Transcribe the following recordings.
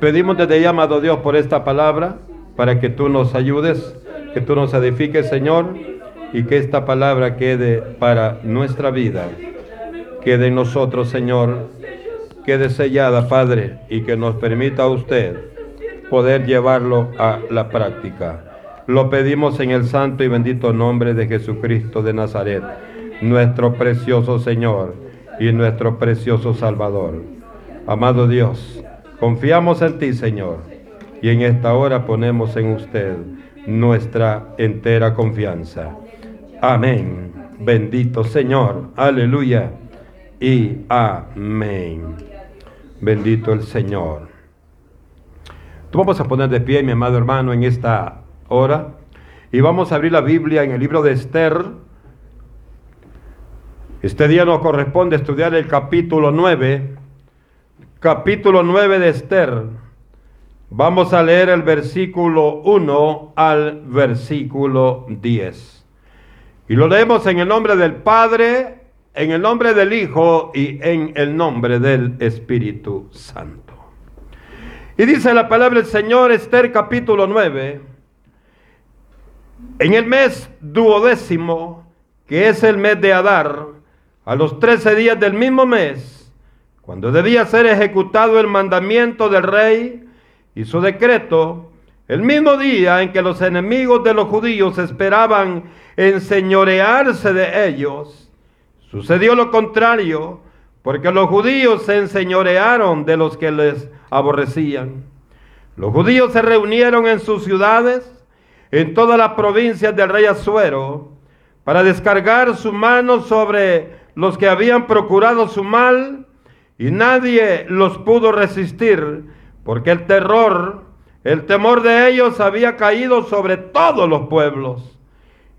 Pedimos desde ya, amado Dios, por esta palabra, para que tú nos ayudes, que tú nos edifiques, Señor, y que esta palabra quede para nuestra vida, quede en nosotros, Señor, quede sellada, Padre, y que nos permita a usted poder llevarlo a la práctica. Lo pedimos en el santo y bendito nombre de Jesucristo de Nazaret, nuestro precioso Señor y nuestro precioso Salvador. Amado Dios, confiamos en ti, Señor, y en esta hora ponemos en usted nuestra entera confianza. Amén. Bendito Señor. Aleluya. Y amén. Bendito el Señor. Tú vamos a poner de pie, mi amado hermano, en esta hora. Y vamos a abrir la Biblia en el libro de Esther. Este día nos corresponde estudiar el capítulo 9. Capítulo 9 de Esther. Vamos a leer el versículo 1 al versículo 10. Y lo leemos en el nombre del Padre, en el nombre del Hijo y en el nombre del Espíritu Santo. Y dice la palabra del Señor, Esther capítulo 9. En el mes duodécimo, que es el mes de Adar, a los trece días del mismo mes, cuando debía ser ejecutado el mandamiento del rey y su decreto, el mismo día en que los enemigos de los judíos esperaban enseñorearse de ellos, sucedió lo contrario, porque los judíos se enseñorearon de los que les aborrecían. Los judíos se reunieron en sus ciudades, en todas las provincias del rey Azuero para descargar su mano sobre los que habían procurado su mal y nadie los pudo resistir porque el terror, el temor de ellos había caído sobre todos los pueblos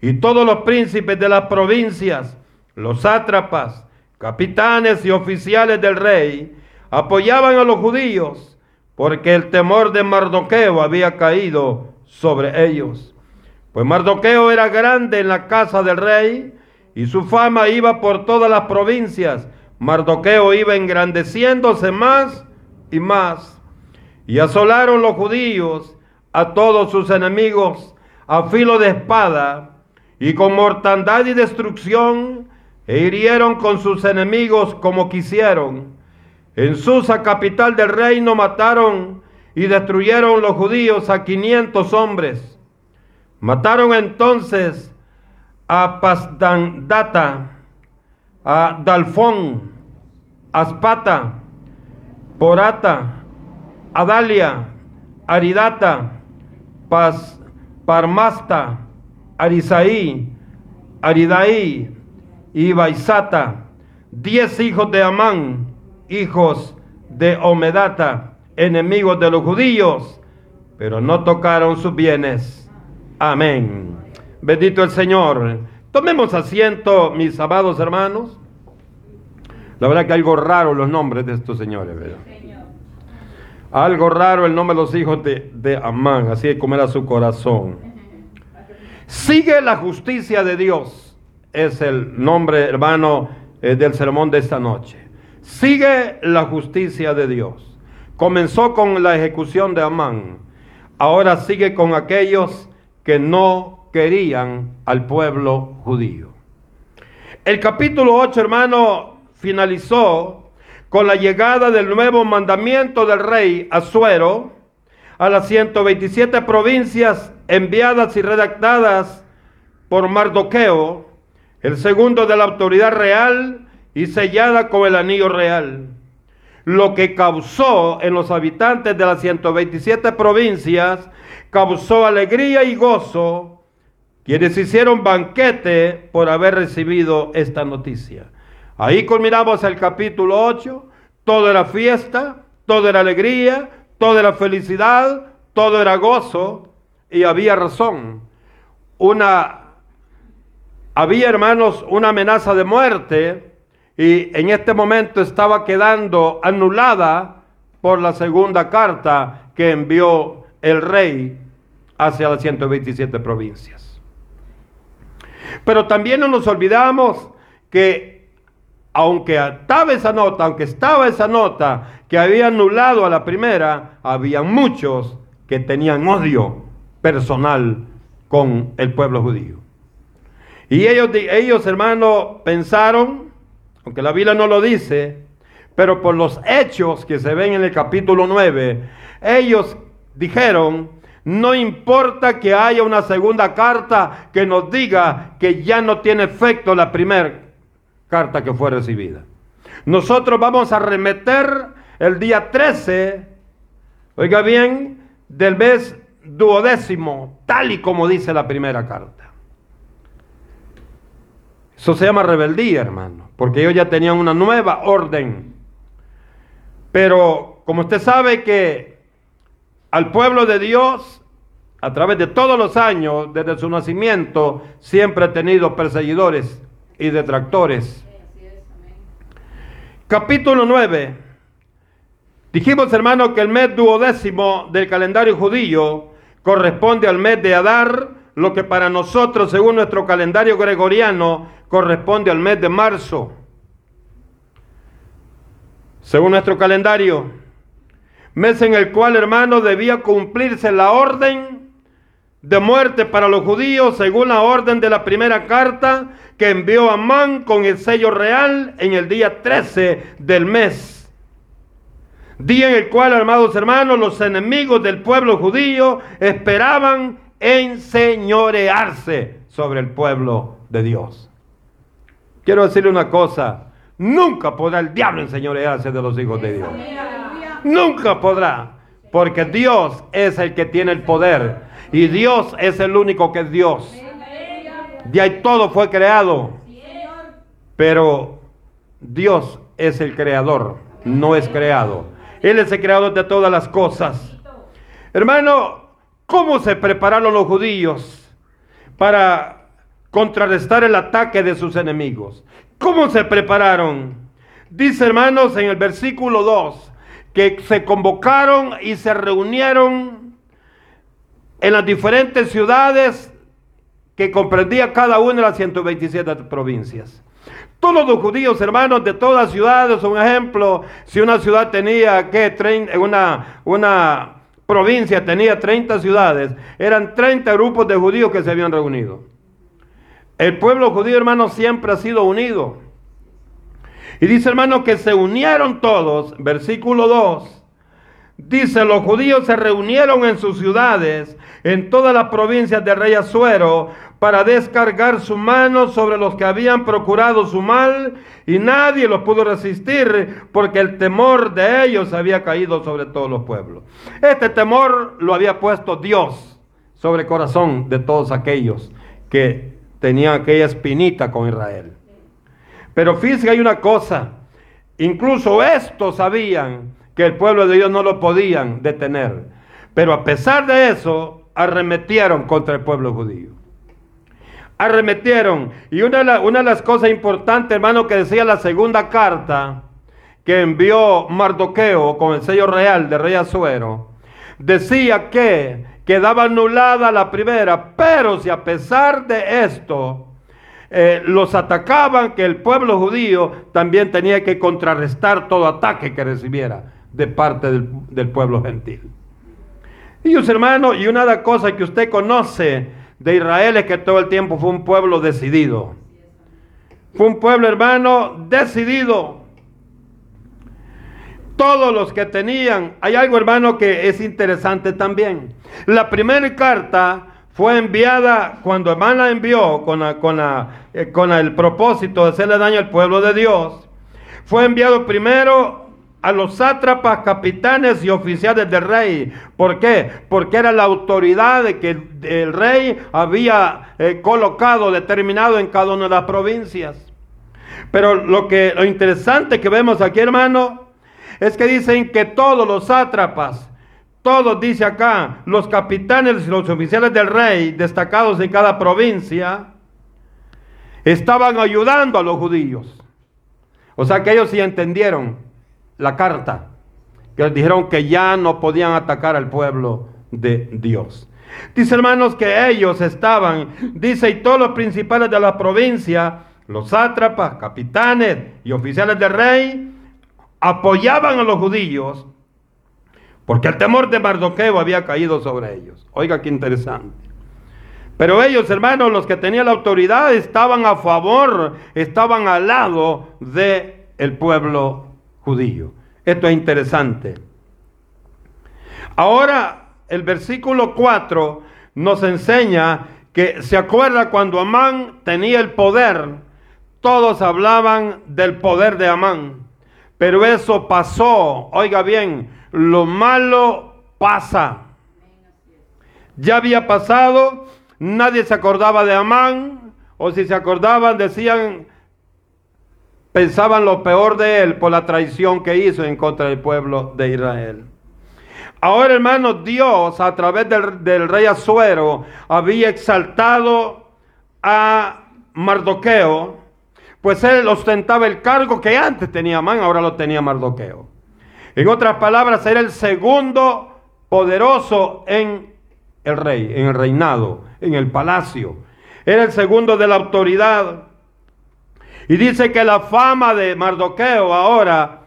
y todos los príncipes de las provincias, los sátrapas, capitanes y oficiales del rey apoyaban a los judíos porque el temor de Mardoqueo había caído sobre ellos. Pues Mardoqueo era grande en la casa del rey y su fama iba por todas las provincias. Mardoqueo iba engrandeciéndose más y más. Y asolaron los judíos a todos sus enemigos a filo de espada y con mortandad y destrucción e hirieron con sus enemigos como quisieron. En Susa, capital del reino, mataron y destruyeron los judíos a quinientos hombres. Mataron entonces a Pasdandata, a Dalfón, Aspata, Porata, Adalia, Aridata, Pas, Parmasta, Arisaí, Aridaí y Baisata, diez hijos de Amán, hijos de Omedata enemigos de los judíos, pero no tocaron sus bienes. Amén. Bendito el Señor. Tomemos asiento, mis amados hermanos. La verdad que algo raro los nombres de estos señores, ¿verdad? Algo raro el nombre de los hijos de, de Amán, así como era su corazón. Sigue la justicia de Dios, es el nombre, hermano, eh, del sermón de esta noche. Sigue la justicia de Dios. Comenzó con la ejecución de Amán. Ahora sigue con aquellos que no querían al pueblo judío. El capítulo 8, hermano, finalizó con la llegada del nuevo mandamiento del rey Azuero a las 127 provincias enviadas y redactadas por Mardoqueo, el segundo de la autoridad real y sellada con el anillo real lo que causó en los habitantes de las 127 provincias, causó alegría y gozo, quienes hicieron banquete por haber recibido esta noticia. Ahí culminamos el capítulo 8, todo era fiesta, todo era alegría, todo era felicidad, todo era gozo y había razón. Había hermanos una amenaza de muerte y en este momento estaba quedando anulada por la segunda carta que envió el rey hacia las 127 provincias. Pero también no nos olvidamos que aunque estaba esa nota, aunque estaba esa nota que había anulado a la primera, había muchos que tenían odio personal con el pueblo judío. Y ellos, ellos hermanos, pensaron, aunque la Biblia no lo dice, pero por los hechos que se ven en el capítulo 9, ellos dijeron, no importa que haya una segunda carta que nos diga que ya no tiene efecto la primera carta que fue recibida. Nosotros vamos a remeter el día 13, oiga bien, del mes duodécimo, tal y como dice la primera carta. Eso se llama rebeldía, hermano, porque ellos ya tenían una nueva orden. Pero como usted sabe que al pueblo de Dios, a través de todos los años, desde su nacimiento, siempre ha tenido perseguidores y detractores. Capítulo 9. Dijimos, hermano, que el mes duodécimo del calendario judío corresponde al mes de Adar, lo que para nosotros, según nuestro calendario gregoriano, corresponde al mes de marzo. Según nuestro calendario, mes en el cual, hermano, debía cumplirse la orden de muerte para los judíos, según la orden de la primera carta que envió Amán con el sello real en el día 13 del mes Día en el cual, amados hermanos, los enemigos del pueblo judío esperaban enseñorearse sobre el pueblo de Dios. Quiero decirle una cosa, nunca podrá el diablo enseñorearse de los hijos de Dios. Nunca podrá, porque Dios es el que tiene el poder y Dios es el único que es Dios. De ahí todo fue creado, pero Dios es el creador, no es creado. Él es el creador de todas las cosas. Hermano, ¿cómo se prepararon los judíos para contrarrestar el ataque de sus enemigos? ¿Cómo se prepararon? Dice, hermanos, en el versículo 2, que se convocaron y se reunieron en las diferentes ciudades que comprendía cada una de las 127 provincias. Todos los judíos, hermanos, de todas las ciudades, un ejemplo, si una ciudad tenía, que una, una provincia tenía 30 ciudades, eran 30 grupos de judíos que se habían reunido. El pueblo judío, hermano, siempre ha sido unido. Y dice, hermano, que se unieron todos, versículo 2. Dice, los judíos se reunieron en sus ciudades, en todas las provincias del rey Azuero, para descargar su mano sobre los que habían procurado su mal y nadie los pudo resistir porque el temor de ellos había caído sobre todos los pueblos. Este temor lo había puesto Dios sobre el corazón de todos aquellos que tenían aquella espinita con Israel. Pero fíjense, hay una cosa, incluso estos sabían que el pueblo de Dios no lo podían detener, pero a pesar de eso arremetieron contra el pueblo judío. Arremetieron. Y una de, una de las cosas importantes, hermano, que decía la segunda carta que envió Mardoqueo con el sello real de rey Azuero, decía que quedaba anulada la primera, pero si a pesar de esto eh, los atacaban, que el pueblo judío también tenía que contrarrestar todo ataque que recibiera de parte del, pueblo gentil. Y Dios hermano, y una de las cosas que usted conoce de Israel es que todo el tiempo fue un pueblo decidido. Fue un pueblo, hermano, decidido. Todos los que tenían, hay algo, hermano, que es interesante también. La primera carta fue enviada cuando hermana envió con, con, eh, con el propósito de hacerle daño al pueblo de Dios. Fue enviado primero a los sátrapas, capitanes y oficiales del rey. ¿Por qué? Porque era la autoridad de que el rey había eh, colocado, determinado en cada una de las provincias. Pero lo que lo interesante que vemos aquí, hermano, es que dicen que todos los sátrapas, todos dice acá, los capitanes y los oficiales del rey, destacados en cada provincia, estaban ayudando a los judíos. O sea que ellos sí entendieron la carta, que les dijeron que ya no podían atacar al pueblo de Dios. Dice hermanos que ellos estaban, dice, y todos los principales de la provincia, los sátrapas, capitanes y oficiales del rey apoyaban a los judíos porque el temor de Mardoqueo había caído sobre ellos. Oiga qué interesante. Pero ellos, hermanos, los que tenían la autoridad, estaban a favor, estaban al lado del el pueblo judío. Esto es interesante. Ahora, el versículo 4 nos enseña que se acuerda cuando Amán tenía el poder, todos hablaban del poder de Amán. Pero eso pasó, oiga bien, lo malo pasa. Ya había pasado, nadie se acordaba de Amán, o si se acordaban decían, pensaban lo peor de él por la traición que hizo en contra del pueblo de Israel. Ahora, hermanos, Dios a través del, rey Azuero había exaltado a Mardoqueo, pues él ostentaba el cargo que antes tenía Amán, ahora lo tenía Mardoqueo. En otras palabras, era el segundo poderoso en el rey, en el reinado, en el palacio. Era el segundo de la autoridad. Y dice que la fama de Mardoqueo ahora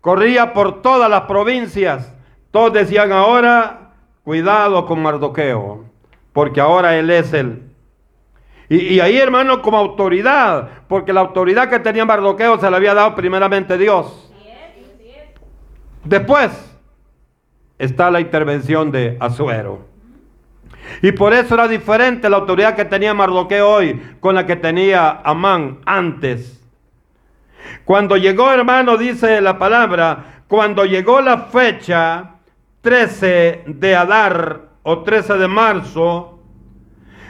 corría por todas las provincias todos decían ahora, cuidado con Mardoqueo, porque ahora él es el... Y, ahí, hermano, como autoridad, porque la autoridad que tenía Mardoqueo se le había dado primeramente Dios. Después está la intervención de Azuero. Y por eso era diferente la autoridad que tenía Mardoqueo hoy con la que tenía Amán antes. Cuando llegó, hermano, dice la palabra, cuando llegó la fecha 13 de Adar o 13 de marzo,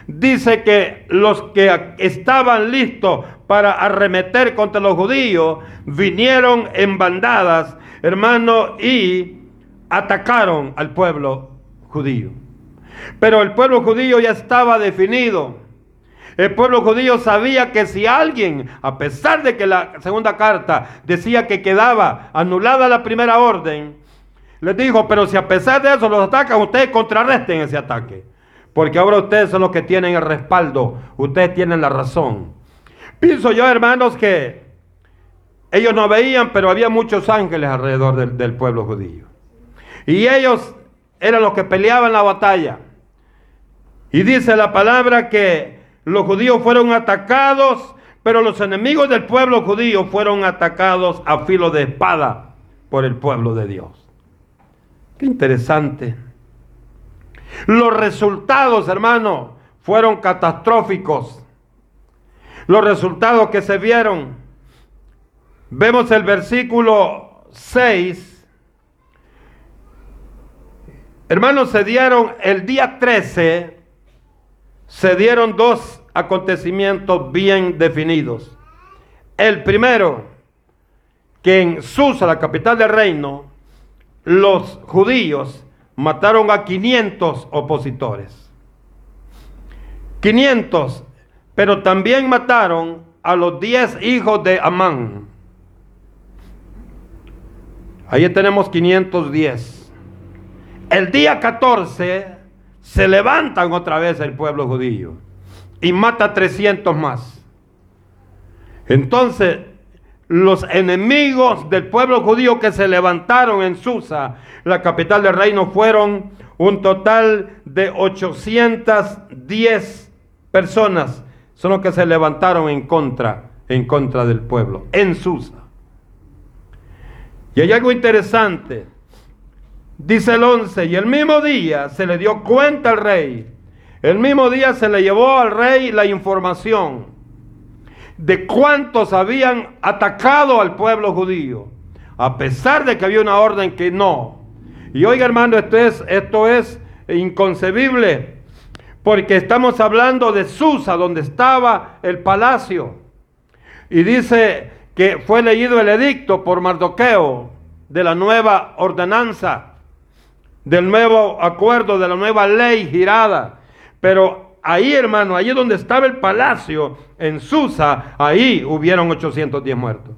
dice que los que estaban listos para arremeter contra los judíos vinieron en bandadas, hermano, y atacaron al pueblo judío. Pero el pueblo judío ya estaba definido. El pueblo judío sabía que si alguien, a pesar de que la segunda carta decía que quedaba anulada la primera orden, les dijo, pero si a pesar de eso los atacan, ustedes contrarresten ese ataque. Porque ahora ustedes son los que tienen el respaldo, ustedes tienen la razón. Pienso yo, hermanos, que ellos no veían, pero había muchos ángeles alrededor del, pueblo judío. Y ellos eran los que peleaban la batalla. Y dice la palabra que los judíos fueron atacados, pero los enemigos del pueblo judío fueron atacados a filo de espada por el pueblo de Dios. Qué interesante. Los resultados, hermano, fueron catastróficos. Los resultados que se vieron. Vemos el versículo 6. Hermanos, se dieron el día 13, se dieron dos acontecimientos bien definidos. El primero, que en Susa, la capital del reino, los judíos mataron a 500 opositores. 500, pero también mataron a los 10 hijos de Amán. Ahí tenemos 510. El día 14 se levantan otra vez el pueblo judío y mata 300 más. Entonces, los enemigos del pueblo judío que se levantaron en Susa, la capital del reino, fueron un total de 810 personas. Son los que se levantaron en contra, en contra del pueblo, en Susa. Y hay algo interesante. Dice el 11, y el mismo día se le dio cuenta al rey. El mismo día se le llevó al rey la información de cuántos habían atacado al pueblo judío, a pesar de que había una orden que no. Y oiga hermano, esto es, esto es inconcebible, porque estamos hablando de Susa, donde estaba el palacio. Y dice que fue leído el edicto por Mardoqueo de la nueva ordenanza, del nuevo acuerdo, de la nueva ley girada. Pero ahí, hermano, ahí donde estaba el palacio, en Susa, ahí hubieron 810 muertos.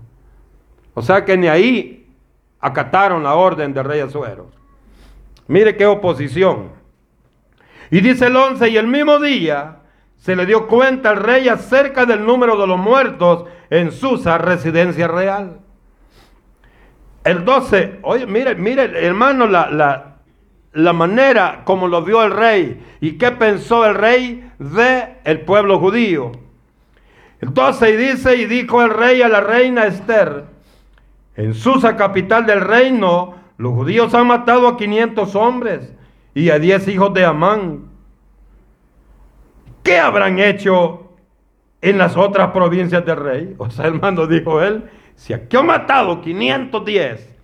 O sea que ni ahí acataron la orden del rey Azuero. Mire qué oposición. Y dice el 11, y el mismo día se le dio cuenta al rey acerca del número de los muertos en Susa, residencia real. El 12, oye, mire, mire, hermano, la, la, la manera como lo vio el rey y qué pensó el rey de el pueblo judío. El 12 y dice, y dijo el rey a la reina Esther, en Susa, capital del reino, los judíos han matado a 500 hombres y a 10 hijos de Amán. ¿Qué habrán hecho en las otras provincias del rey? O sea, hermano, dijo él, si aquí han matado 510,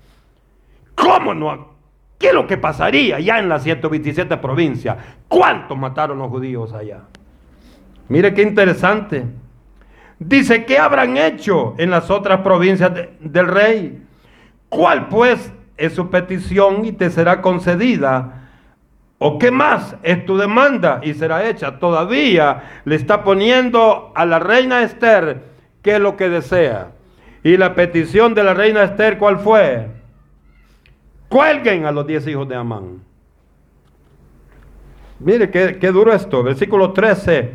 ¿cómo no? ¿Qué es lo que pasaría ya en las 127 provincias? ¿Cuántos mataron los judíos allá? Mire qué interesante. Dice, ¿qué habrán hecho en las otras provincias del rey? ¿Cuál pues es su petición y te será concedida? ¿O qué más es tu demanda y será hecha? Todavía le está poniendo a la reina Esther qué es lo que desea. Y la petición de la reina Esther, ¿cuál fue? Cuelguen a los diez hijos de Amán. Mire qué, qué duro esto. Versículo 13.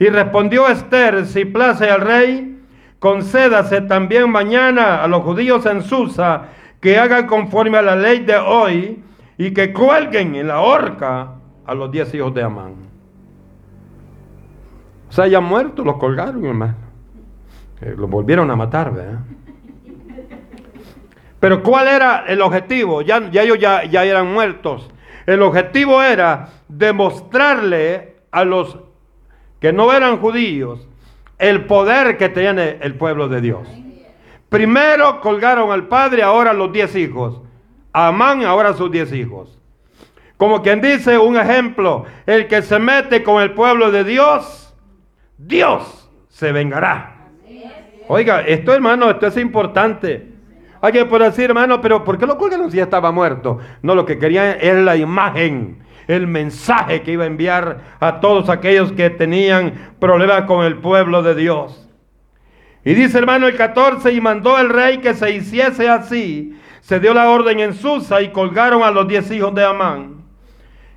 Y respondió Esther, si place al rey, concédase también mañana a los judíos en Susa que hagan conforme a la ley de hoy y que cuelguen en la horca a los diez hijos de Amán. O sea, ya muertos, los colgaron, hermano. Eh, los volvieron a matar, ¿verdad? Pero ¿cuál era el objetivo? Ya, ya ellos ya, ya eran muertos. El objetivo era demostrarle a los que no eran judíos, el poder que tiene el pueblo de Dios. Primero colgaron al padre, ahora los diez hijos. Amán, ahora sus diez hijos. Como quien dice un ejemplo, el que se mete con el pueblo de Dios, Dios se vengará. Oiga, esto hermano, esto es importante. Alguien puede decir, hermano, pero ¿por qué lo colgaron si ya estaba muerto? No, lo que querían es la imagen el mensaje que iba a enviar a todos aquellos que tenían problemas con el pueblo de Dios. Y dice hermano el 14, y mandó el rey que se hiciese así. Se dio la orden en Susa y colgaron a los diez hijos de Amán.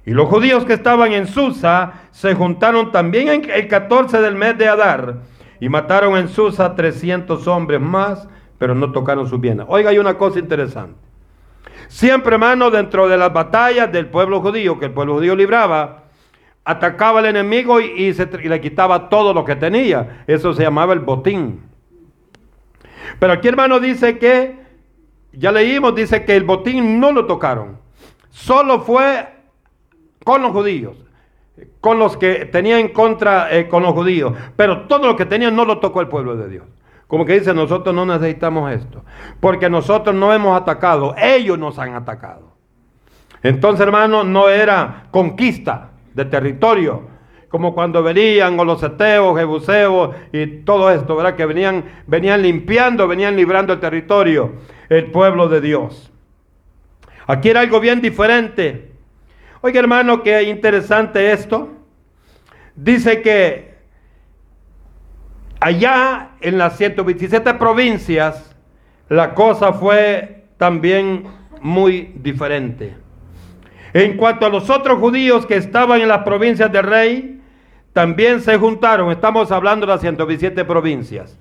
Y los judíos que estaban en Susa se juntaron también el 14 del mes de Adar y mataron en Susa 300 hombres más, pero no tocaron su bienes. Oiga, hay una cosa interesante. Siempre, hermano, dentro de las batallas del pueblo judío, que el pueblo judío libraba, atacaba al enemigo y, se, le quitaba todo lo que tenía. Eso se llamaba el botín. Pero aquí, hermano, dice que, ya leímos, dice que el botín no lo tocaron. Solo fue con los judíos, con los que tenían en contra eh, con los judíos. Pero todo lo que tenían no lo tocó el pueblo de Dios. Como que dice, nosotros no necesitamos esto. Porque nosotros no hemos atacado, ellos nos han atacado. Entonces, hermano, no era conquista de territorio. Como cuando venían o los eteos, jebuseos y todo esto, ¿verdad? Que venían, venían limpiando, venían librando el territorio, el pueblo de Dios. Aquí era algo bien diferente. Oiga, hermano, qué interesante esto. Dice que allá en las 127 provincias, la cosa fue también muy diferente. En cuanto a los otros judíos que estaban en las provincias del rey, también se juntaron. Estamos hablando de las 127 provincias.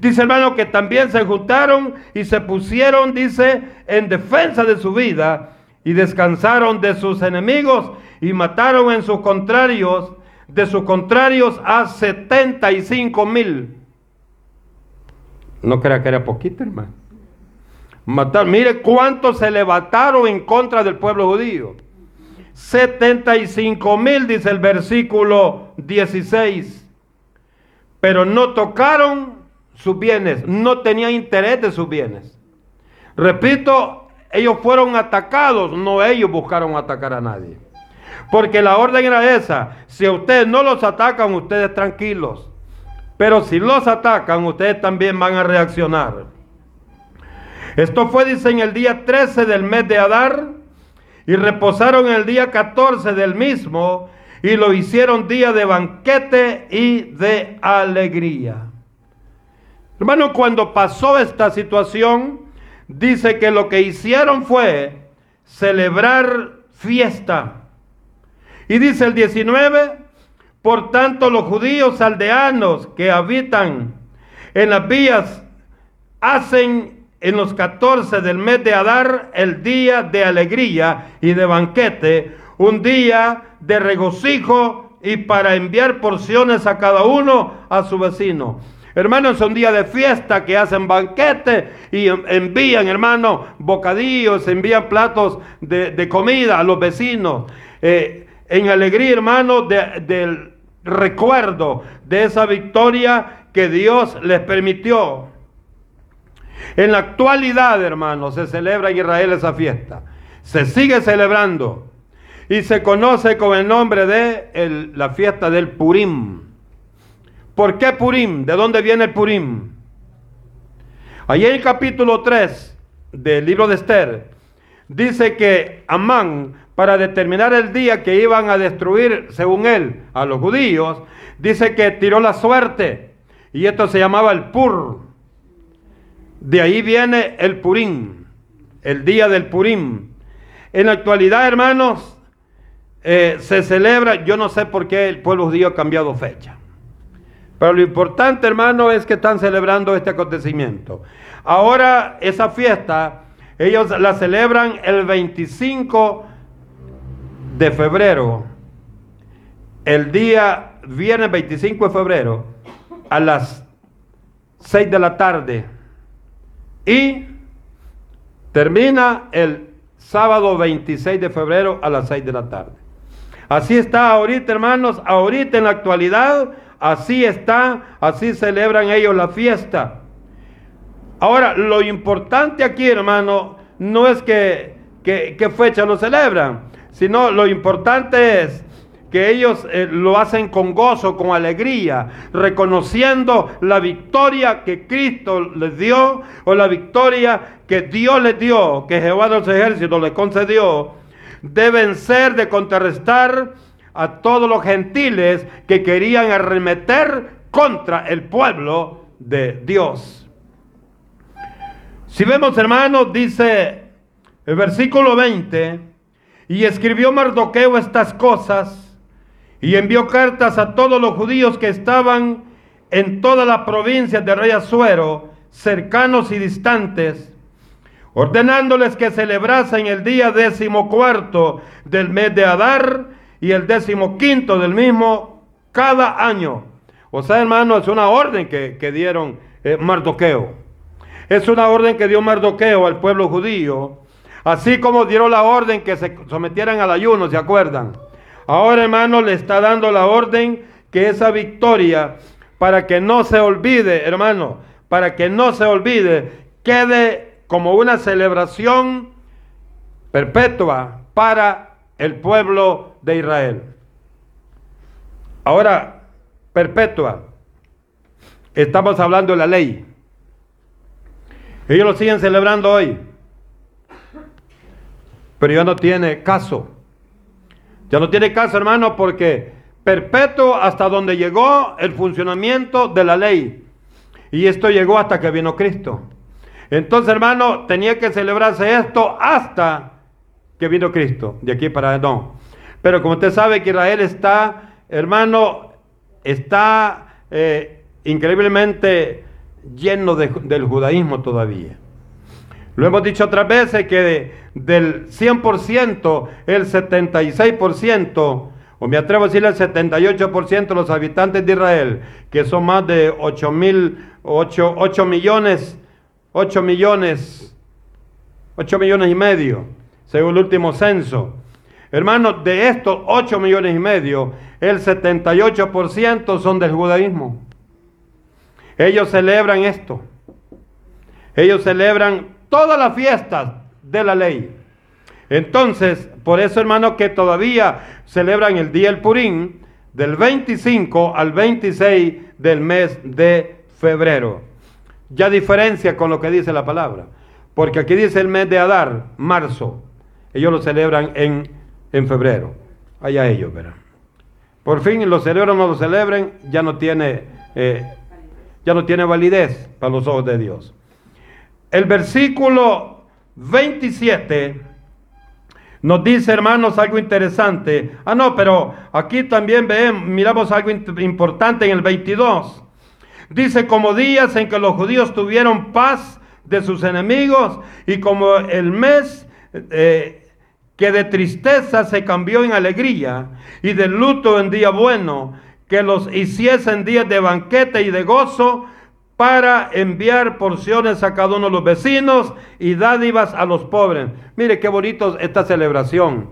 Dice hermano que también se juntaron y se pusieron, dice, en defensa de su vida y descansaron de sus enemigos y mataron en sus contrarios de sus contrarios a 75 mil. No crea que era poquito, hermano. Matar, mire cuántos se levantaron en contra del pueblo judío. 75 mil, dice el versículo 16. Pero no tocaron sus bienes, no tenían interés de sus bienes. Repito, ellos fueron atacados, no ellos buscaron atacar a nadie. Porque la orden era esa. Si ustedes no los atacan, ustedes tranquilos. Pero si los atacan, ustedes también van a reaccionar. Esto fue, dice, en el día 13 del mes de Adar. Y reposaron el día 14 del mismo. Y lo hicieron día de banquete y de alegría. Hermano, cuando pasó esta situación, dice que lo que hicieron fue celebrar fiesta y dice el 19, Por tanto, los judíos aldeanos que habitan en las vías hacen en los 14 del mes de Adar el día de alegría y de banquete, un día de regocijo y para enviar porciones a cada uno a su vecino. Hermanos, son días de fiesta que hacen banquete y envían, hermanos, bocadillos, envían platos de, comida a los vecinos. Eh, en alegría, hermanos, del recuerdo de esa victoria que Dios les permitió. En la actualidad, hermanos, se celebra en Israel esa fiesta. Se sigue celebrando y se conoce con el nombre de la fiesta del Purim. ¿Por qué Purim? ¿De dónde viene el Purim? Allí en el capítulo 3 del libro de Esther, dice que Amán, para determinar el día que iban a destruir, según él, a los judíos, dice que tiró la suerte. Y esto se llamaba el Pur. De ahí viene el Purim, el día del Purim. En la actualidad, hermanos, eh, se celebra, yo no sé por qué el pueblo judío ha cambiado fecha. Pero lo importante, hermano, es que están celebrando este acontecimiento. Ahora, esa fiesta, ellos la celebran el 25 de febrero. El día viernes 25 de febrero a las 6 de la tarde. Y termina el sábado 26 de febrero a las 6 de la tarde. Así está ahorita, hermanos, ahorita en la actualidad Así está, así celebran ellos la fiesta. Ahora, lo importante aquí, hermano, no es que, qué fecha lo celebran, sino lo importante es que ellos eh, lo hacen con gozo, con alegría, reconociendo la victoria que Cristo les dio o la victoria que Dios les dio, que Jehová de los ejércitos les concedió, deben ser de contrarrestar a todos los gentiles que querían arremeter contra el pueblo de Dios. Si vemos, hermanos, dice el versículo 20, y escribió Mardoqueo estas cosas, y envió cartas a todos los judíos que estaban en todas las provincias de rey Azuero, cercanos y distantes, ordenándoles que celebrasen el día decimocuarto del mes de Adar, y el décimo quinto del mismo cada año. O sea, hermano, es una orden que, dieron eh, Mardoqueo. Es una orden que dio Mardoqueo al pueblo judío, así como dieron la orden que se sometieran al ayuno, ¿se acuerdan? Ahora, hermano, le está dando la orden que esa victoria, para que no se olvide, hermano, para que no se olvide, quede como una celebración perpetua para el pueblo de Israel. Ahora, perpetua. Estamos hablando de la ley. Ellos lo siguen celebrando hoy. Pero ya no tiene caso. Ya no tiene caso, hermano, porque perpetuo hasta donde llegó el funcionamiento de la ley. Y esto llegó hasta que vino Cristo. Entonces, hermano, tenía que celebrarse esto hasta que vino Cristo, de aquí para no. Pero como usted sabe que Israel está, hermano, está eh, increíblemente lleno del judaísmo todavía. Lo hemos dicho otras veces que del 100%, el 76%, o me atrevo a decir el 78% de los habitantes de Israel, que son más de 8 mil, 8, 8 millones, 8 millones, 8 millones y medio, según el último censo. Hermanos, de estos 8 millones y medio, el 78% son del judaísmo. Ellos celebran esto. Ellos celebran todas las fiestas de la ley. Entonces, por eso, hermanos, que todavía celebran el día del Purín del 25 al 26 del mes de febrero. Ya diferencia con lo que dice la palabra. Porque aquí dice el mes de Adar, marzo. Ellos lo celebran en, en febrero. Allá ellos, verán. Por fin, lo celebran o no lo celebren, ya no tiene, eh, ya no tiene validez para los ojos de Dios. El versículo 27 Nos dice, hermanos, algo interesante. Ah, no, pero aquí también vemos, miramos algo importante en el 22. Dice, como días en que los judíos tuvieron paz de sus enemigos y como el mes eh, que de tristeza se cambió en alegría y de luto en día bueno, que los hiciesen días de banquete y de gozo para enviar porciones a cada uno de los vecinos y dádivas a los pobres. Mire qué bonito esta celebración.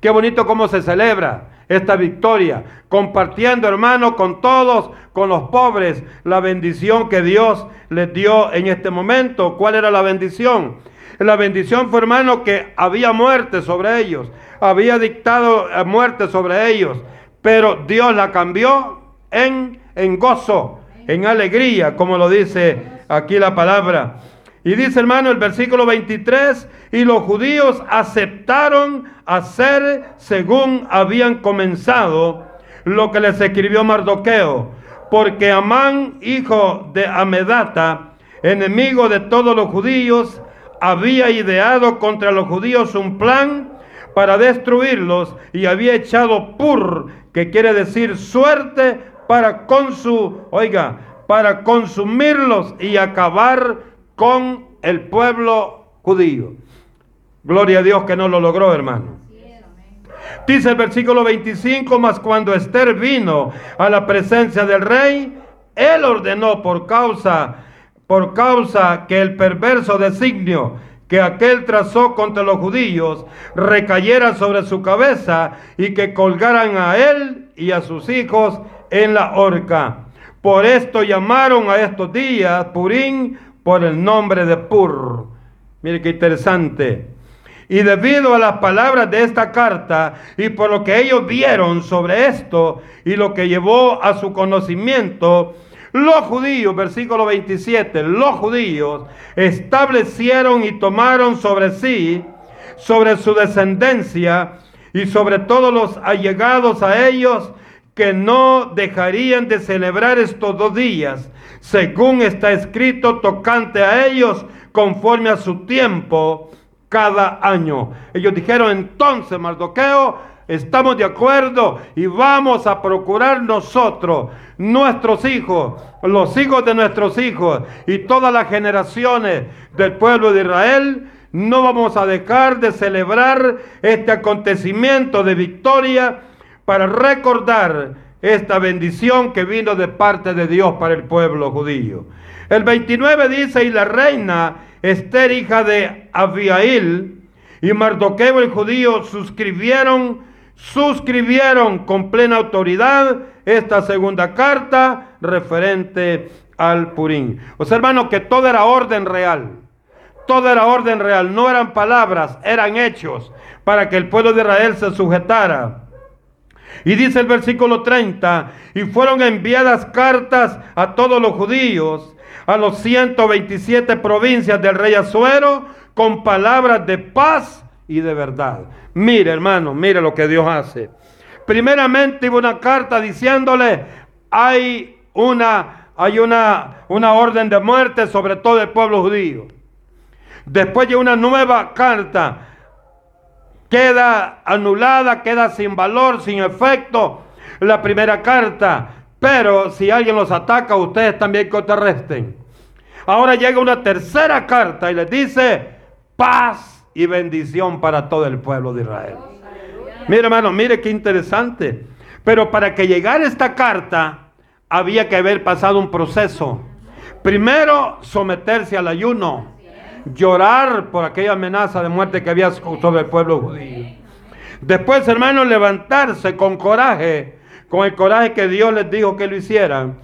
Qué bonito cómo se celebra esta victoria, compartiendo, hermano, con todos, con los pobres, la bendición que Dios les dio en este momento. ¿Cuál era la bendición? La bendición fue, hermano, que había muerte sobre ellos, había dictado eh, muerte sobre ellos, pero Dios la cambió en, en gozo en alegría, como lo dice aquí la palabra. Y dice hermano el versículo 23, y los judíos aceptaron hacer según habían comenzado lo que les escribió Mardoqueo, porque Amán, hijo de Amedata, enemigo de todos los judíos, había ideado contra los judíos un plan para destruirlos y había echado pur, que quiere decir suerte, para con su, oiga, para consumirlos y acabar con el pueblo judío. Gloria a Dios que no lo logró, hermano. Dice el versículo 25, mas cuando Esther vino a la presencia del rey, él ordenó por causa, por causa que el perverso designio que aquel trazó contra los judíos recayera sobre su cabeza y que colgaran a él y a sus hijos en la horca. Por esto llamaron a estos días Purín por el nombre de Pur. Mire qué interesante. Y debido a las palabras de esta carta y por lo que ellos vieron sobre esto y lo que llevó a su conocimiento, los judíos, versículo 27, los judíos establecieron y tomaron sobre sí, sobre su descendencia y sobre todos los allegados a ellos, que no dejarían de celebrar estos dos días, según está escrito tocante a ellos, conforme a su tiempo, cada año. Ellos dijeron entonces, Mardoqueo, estamos de acuerdo y vamos a procurar nosotros, nuestros hijos, los hijos de nuestros hijos y todas las generaciones del pueblo de Israel, no vamos a dejar de celebrar este acontecimiento de victoria para recordar esta bendición que vino de parte de Dios para el pueblo judío. El 29 dice, y la reina Esther, hija de Abiail, y Mardoqueo el judío suscribieron, suscribieron con plena autoridad esta segunda carta referente al Purín. O sea, hermano, que todo era orden real. Todo era orden real, no eran palabras, eran hechos para que el pueblo de Israel se sujetara. Y dice el versículo 30, y fueron enviadas cartas a todos los judíos, a los 127 provincias del rey Azuero, con palabras de paz y de verdad. Mire, hermano, mire lo que Dios hace. Primeramente hubo una carta diciéndole, hay una, hay una, una orden de muerte sobre todo el pueblo judío. Después llegó una nueva carta queda anulada, queda sin valor, sin efecto la primera carta. Pero si alguien los ataca, ustedes también contrarresten. Ahora llega una tercera carta y les dice paz y bendición para todo el pueblo de Israel. Mire hermano, mire qué interesante. Pero para que llegara esta carta había que haber pasado un proceso. Primero someterse al ayuno llorar por aquella amenaza de muerte que había sobre el pueblo. Después, hermanos, levantarse con coraje, con el coraje que Dios les dijo que lo hicieran.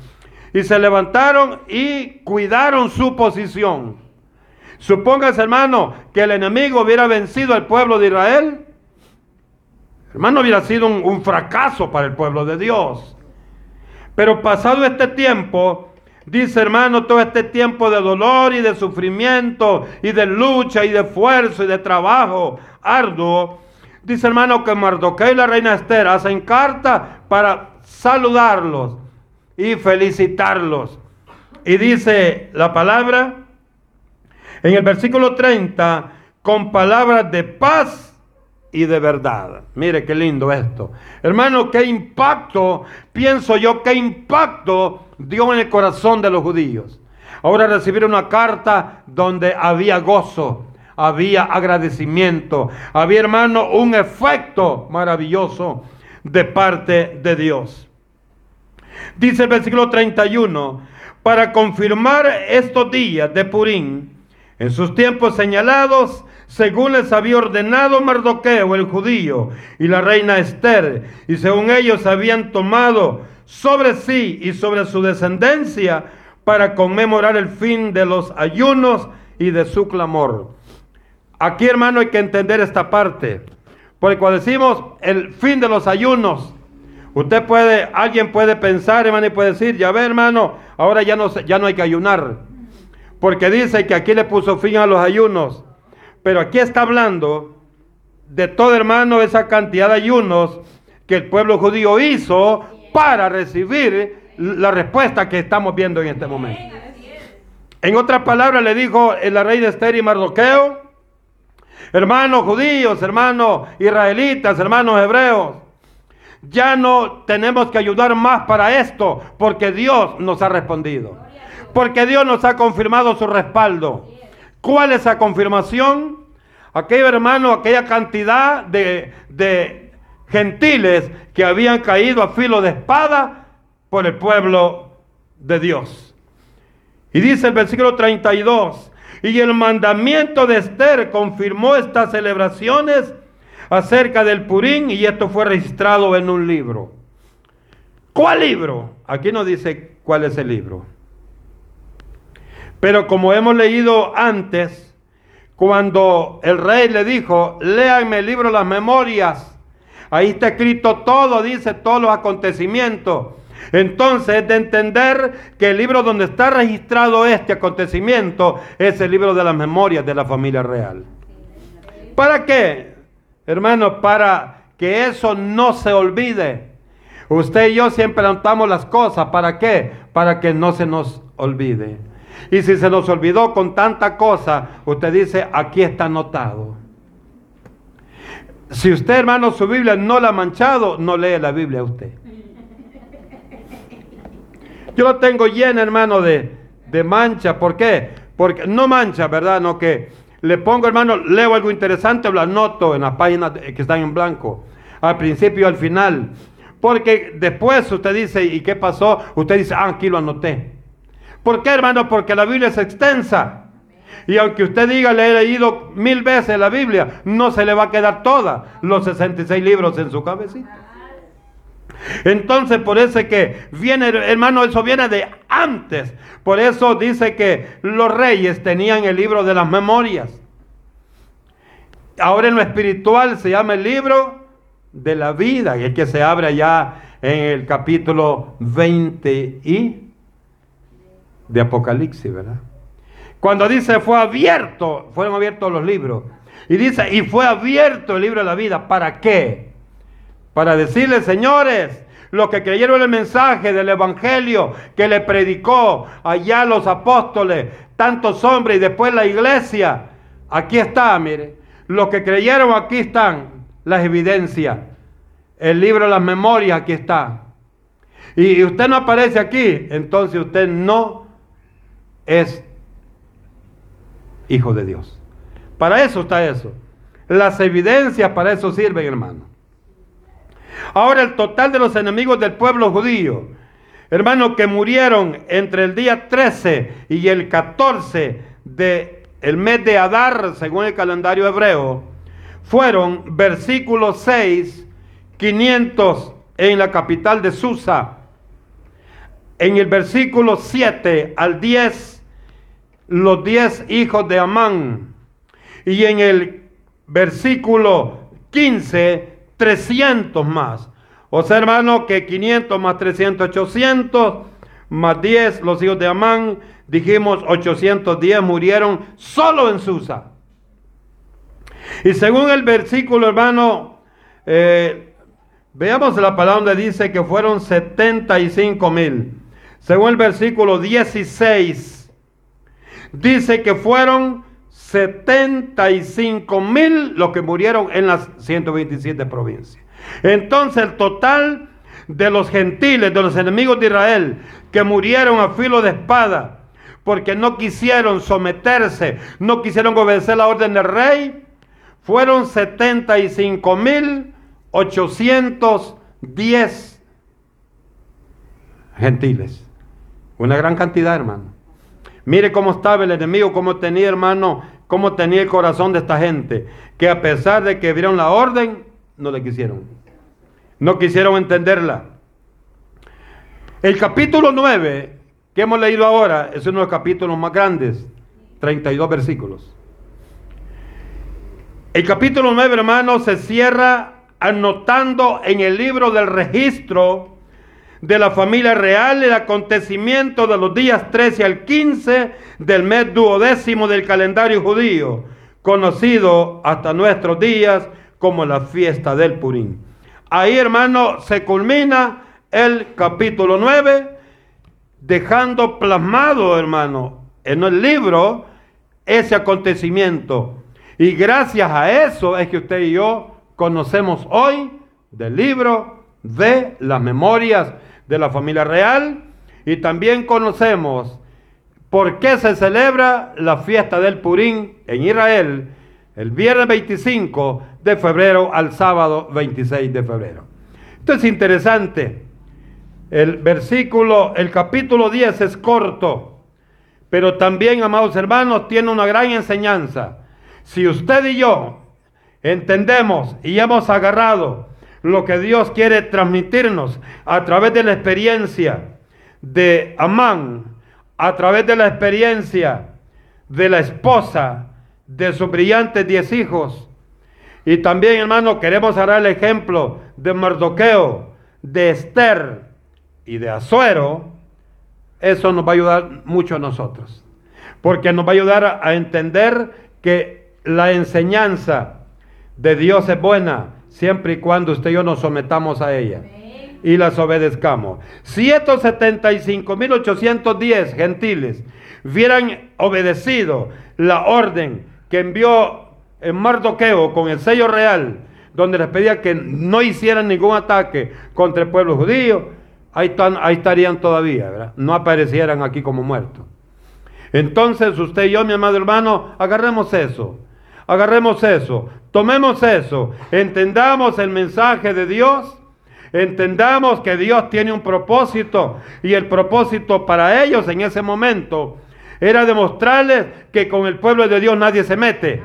Y se levantaron y cuidaron su posición. Supóngase, hermano, que el enemigo hubiera vencido al pueblo de Israel. Hermano, hubiera sido un, fracaso para el pueblo de Dios. Pero pasado este tiempo, Dice hermano, todo este tiempo de dolor y de sufrimiento y de lucha y de esfuerzo y de trabajo arduo. Dice hermano que Mardoqueo y la reina Esther hacen carta para saludarlos y felicitarlos. Y dice la palabra en el versículo 30, con palabras de paz y de verdad. Mire qué lindo esto. Hermano, qué impacto, pienso yo, qué impacto dio en el corazón de los judíos. Ahora recibir una carta donde había gozo, había agradecimiento, había hermano un efecto maravilloso de parte de Dios. Dice el versículo 31, para confirmar estos días de Purín, en sus tiempos señalados, según les había ordenado Mardoqueo el judío y la reina Esther, y según ellos habían tomado sobre sí y sobre su descendencia para conmemorar el fin de los ayunos y de su clamor. Aquí, hermano, hay que entender esta parte. Porque cuando decimos el fin de los ayunos, usted puede, alguien puede pensar, hermano, y puede decir, ya ve, hermano, ahora ya no, ya no hay que ayunar. Porque dice que aquí le puso fin a los ayunos. Pero aquí está hablando de todo, hermano, esa cantidad de ayunos que el pueblo judío hizo para recibir la respuesta que estamos viendo en este momento. En otras palabras, le dijo la reina Esther y Mardoqueo, hermanos judíos, hermanos israelitas, hermanos hebreos, ya no tenemos que ayudar más para esto porque Dios nos ha respondido. Porque Dios nos ha confirmado su respaldo. ¿Cuál es esa confirmación? Aquello hermano, aquella cantidad de, de gentiles que habían caído a filo de espada por el pueblo de Dios. Y dice el versículo 32, y el mandamiento de Esther confirmó estas celebraciones acerca del Purín y esto fue registrado en un libro. ¿Cuál libro? Aquí no dice cuál es el libro. Pero como hemos leído antes, cuando el rey le dijo, léanme el libro Las Memorias, ahí está escrito todo, dice todos los acontecimientos. Entonces es de entender que el libro donde está registrado este acontecimiento es el libro de las memorias de la familia real. ¿Para qué? Hermano, para que eso no se olvide. Usted y yo siempre anotamos las cosas. ¿Para qué? Para que no se nos olvide. Y si se nos olvidó con tanta cosa, usted dice, aquí está anotado. Si usted, hermano, su Biblia no la ha manchado, no lee la Biblia usted. Yo lo tengo lleno, hermano, de, de mancha. ¿Por qué? Porque no mancha, ¿verdad? No que le pongo, hermano, leo algo interesante, lo anoto en las páginas que están en blanco, al principio y al final. Porque después usted dice, ¿y qué pasó? Usted dice, ah, aquí lo anoté. ¿Por qué, hermano? Porque la Biblia es extensa. Y aunque usted diga, le he leído mil veces la Biblia, no se le va a quedar toda los 66 libros en su cabecita. Entonces, por eso es que viene, hermano, eso viene de antes. Por eso dice que los reyes tenían el libro de las memorias. Ahora en lo espiritual se llama el libro de la vida, y es que se abre allá en el capítulo 20 y de Apocalipsis, ¿verdad? Cuando dice fue abierto, fueron abiertos los libros. Y dice, y fue abierto el libro de la vida. ¿Para qué? Para decirle, señores, los que creyeron el mensaje del Evangelio que le predicó allá los apóstoles, tantos hombres y después la iglesia, aquí está, mire, los que creyeron aquí están las evidencias, el libro las memorias aquí está. Y usted no aparece aquí, entonces usted no es hijo de Dios. Para eso está eso. Las evidencias para eso sirven, hermano. Ahora el total de los enemigos del pueblo judío, hermanos, que murieron entre el día 13 y el 14 del el mes de Adar, según el calendario hebreo, fueron versículo 6, 500 en la capital de Susa. En el versículo 7 al 10, los 10 hijos de Amán. Y en el versículo 15, 300 más. O sea, hermano, que 500 más 300, 800, más 10, los hijos de Amán, dijimos 810 murieron solo en Susa. Y según el versículo, hermano, eh, veamos la palabra donde dice que fueron 75 mil. Según el versículo 16, dice que fueron 75 mil los que murieron en las 127 provincias. Entonces el total de los gentiles, de los enemigos de Israel, que murieron a filo de espada, porque no quisieron someterse, no quisieron obedecer la orden del rey, fueron 75 mil 810 gentiles. Una gran cantidad, hermano. Mire cómo estaba el enemigo, cómo tenía, hermano, cómo tenía el corazón de esta gente, que a pesar de que vieron la orden, no le quisieron. No quisieron entenderla. El capítulo 9, que hemos leído ahora, es uno de los capítulos más grandes, 32 versículos. El capítulo 9, hermano, se cierra anotando en el libro del registro de la familia real el acontecimiento de los días 13 al 15 del mes duodécimo del calendario judío, conocido hasta nuestros días como la fiesta del Purín. Ahí, hermano, se culmina el capítulo 9, dejando plasmado, hermano, en el libro ese acontecimiento. Y gracias a eso es que usted y yo conocemos hoy del libro de las memorias de la familia real y también conocemos por qué se celebra la fiesta del Purín en Israel el viernes 25 de febrero al sábado 26 de febrero. Esto es interesante. El versículo, el capítulo 10 es corto, pero también, amados hermanos, tiene una gran enseñanza. Si usted y yo entendemos y hemos agarrado lo que Dios quiere transmitirnos a través de la experiencia de Amán, a través de la experiencia de la esposa de sus brillantes diez hijos. Y también, hermano, queremos dar el ejemplo de Mardoqueo, de Esther y de Azuero. Eso nos va a ayudar mucho a nosotros. Porque nos va a ayudar a entender que la enseñanza de Dios es buena siempre y cuando usted y yo nos sometamos a ella y las obedezcamos. Si estos 75.810 gentiles hubieran obedecido la orden que envió en Mardoqueo con el sello real, donde les pedía que no hicieran ningún ataque contra el pueblo judío, ahí, están, ahí estarían todavía, ¿verdad? no aparecieran aquí como muertos. Entonces usted y yo, mi amado hermano, agarremos eso, agarremos eso, tomemos eso, entendamos el mensaje de Dios, entendamos que Dios tiene un propósito y el propósito para ellos en ese momento era demostrarles que con el pueblo de Dios nadie se mete.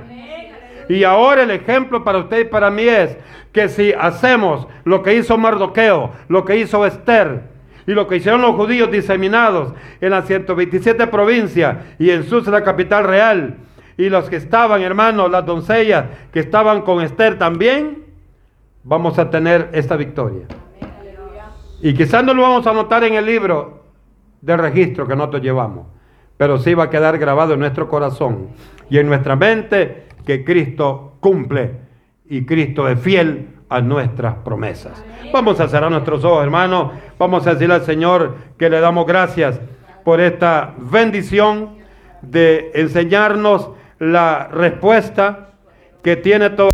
Y ahora el ejemplo para usted y para mí es que si hacemos lo que hizo Mardoqueo, lo que hizo Esther y lo que hicieron los judíos diseminados en las 127 provincias y en Sus, la capital real, y los que estaban, hermanos, las doncellas que estaban con Esther también, vamos a tener esta victoria. Y quizás no lo vamos a anotar en el libro de registro que nosotros llevamos pero sí va a quedar grabado en nuestro corazón y en nuestra mente que Cristo cumple y Cristo es fiel a nuestras promesas. Vamos a cerrar nuestros ojos, hermanos. Vamos a decirle al Señor que le damos gracias por esta bendición de enseñarnos la respuesta que tiene todo.